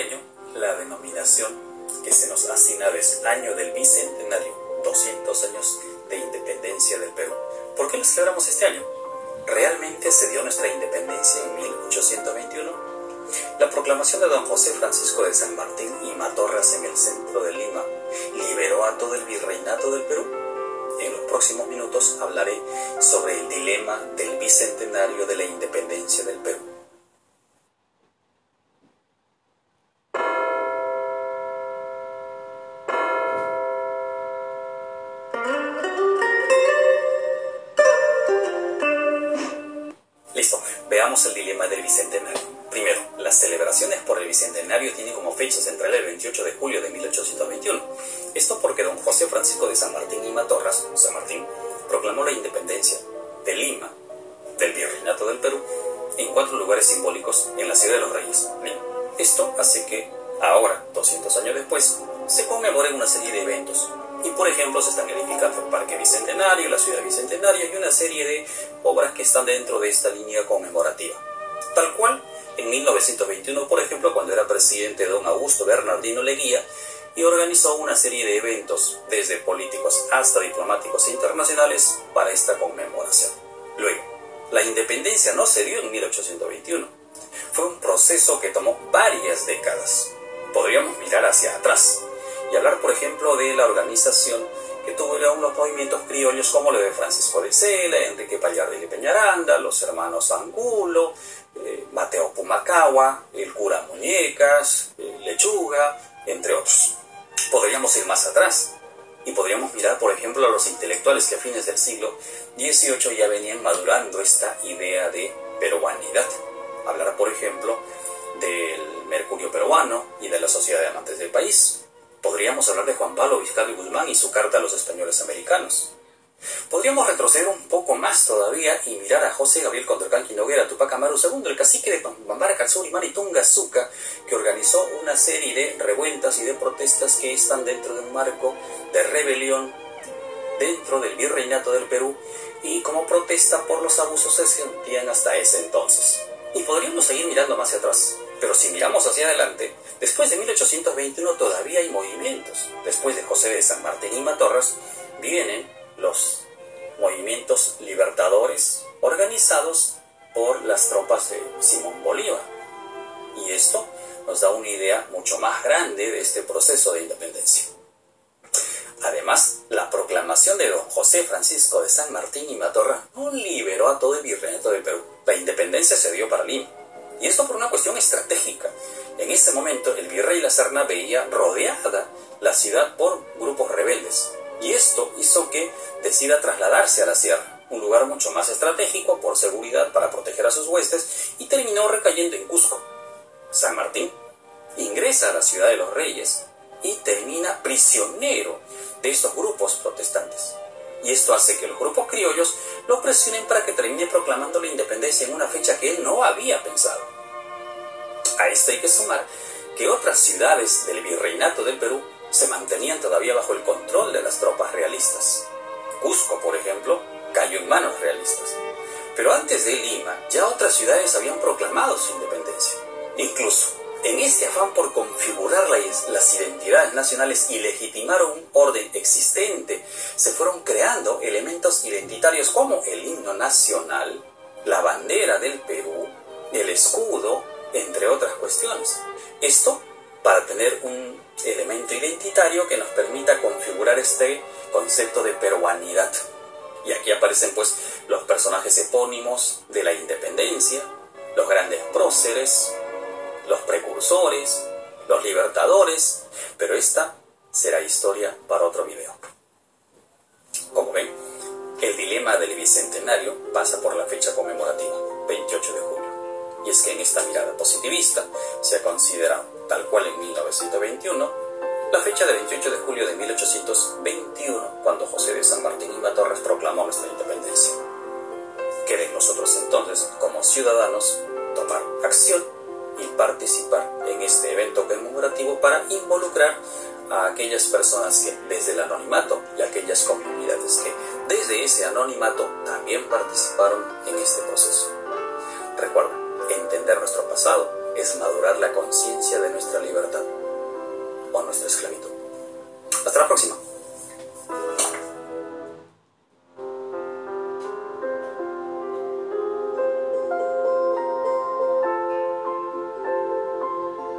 año la denominación que se nos asigna es Año del Bicentenario, 200 años de independencia del Perú. ¿Por qué lo celebramos este año? ¿Realmente se dio nuestra independencia en 1821? La proclamación de don José Francisco de San Martín y Matorras en el centro de Lima liberó a todo el virreinato del Perú. En los próximos minutos hablaré sobre el dilema del bicentenario de la independencia del Perú. El dilema del Bicentenario. Primero, las celebraciones por el Bicentenario tienen como fecha central el 28 de julio de 1821. Esto porque don José Francisco de San Martín y Matorras, San Martín, proclamó la independencia de Lima, del Virreinato del Perú, en cuatro lugares simbólicos en la ciudad de los Reyes, Esto hace que, ahora, 200 años después, se conmemoren una serie de eventos, y por ejemplo se están edificando el Parque Bicentenario, la Ciudad Bicentenaria y una serie de obras que están dentro de esta línea conmemorativa. Tal cual, en 1921, por ejemplo, cuando era presidente don Augusto Bernardino Leguía, y organizó una serie de eventos, desde políticos hasta diplomáticos internacionales, para esta conmemoración. Luego, la independencia no se dio en 1821. Fue un proceso que tomó varias décadas. Podríamos mirar hacia atrás, y hablar, por ejemplo, de la organización que tuvieron los movimientos criollos como lo de Francisco de Sela, Enrique Pallardi y Peñaranda, los hermanos Angulo, eh, Mateo Pumacagua, el cura Muñecas, eh, Lechuga, entre otros. Podríamos ir más atrás y podríamos mirar, por ejemplo, a los intelectuales que a fines del siglo XVIII ya venían madurando esta idea de peruanidad. Hablar, por ejemplo, del Mercurio peruano y de la Sociedad de Amantes del País, Podríamos hablar de Juan Pablo Vizcarra Guzmán y su carta a los españoles americanos. Podríamos retroceder un poco más todavía y mirar a José Gabriel Condorcanqui Noguera Tupac Amaru II, el cacique de Bambara Katsuri Maritunga Zuca, que organizó una serie de revueltas y de protestas que están dentro de un marco de rebelión dentro del virreinato del Perú y como protesta por los abusos que se sentían hasta ese entonces. Y podríamos seguir mirando más hacia atrás. Pero si miramos hacia adelante, después de 1821 todavía hay movimientos. Después de José de San Martín y Matorras, vienen los movimientos libertadores organizados por las tropas de Simón Bolívar. Y esto nos da una idea mucho más grande de este proceso de independencia. Además, la proclamación de don José Francisco de San Martín y Matorra no liberó a todo el virreinato del Perú. La independencia se dio para Lima y esto por una cuestión estratégica. En ese momento el virrey La Serna veía rodeada la ciudad por grupos rebeldes. Y esto hizo que decida trasladarse a la sierra, un lugar mucho más estratégico por seguridad para proteger a sus huestes, y terminó recayendo en Cusco. San Martín ingresa a la ciudad de los reyes y termina prisionero de estos grupos protestantes. Y esto hace que los grupos criollos lo presionen para que termine proclamando la independencia en una fecha que él no había pensado. A esto hay que sumar que otras ciudades del virreinato del Perú se mantenían todavía bajo el control de las tropas realistas. Cusco, por ejemplo, cayó en manos realistas. Pero antes de Lima, ya otras ciudades habían proclamado su independencia. Incluso en este afán por configurar las identidades nacionales y legitimar un orden existente, se fueron creando elementos identitarios como el himno nacional, la bandera del Perú, el escudo, entre otras cuestiones. Esto para tener un elemento identitario que nos permita configurar este concepto de peruanidad. Y aquí aparecen pues los personajes epónimos de la independencia, los grandes próceres, los precursores, los libertadores, pero esta será historia para otro video. Como ven, el dilema del bicentenario pasa por la fecha conmemorativa, es que en esta mirada positivista se ha considerado, tal cual en 1921, la fecha del 28 de julio de 1821, cuando José de San Martín y Matorras proclamó nuestra independencia. Queremos nosotros entonces, como ciudadanos, tomar acción y participar en este evento conmemorativo para involucrar a aquellas personas que desde el anonimato y aquellas comunidades que desde ese anonimato también participaron en este proceso. Recuerda, entender nuestro pasado es madurar la conciencia de nuestra libertad o nuestra esclavitud. Hasta la próxima.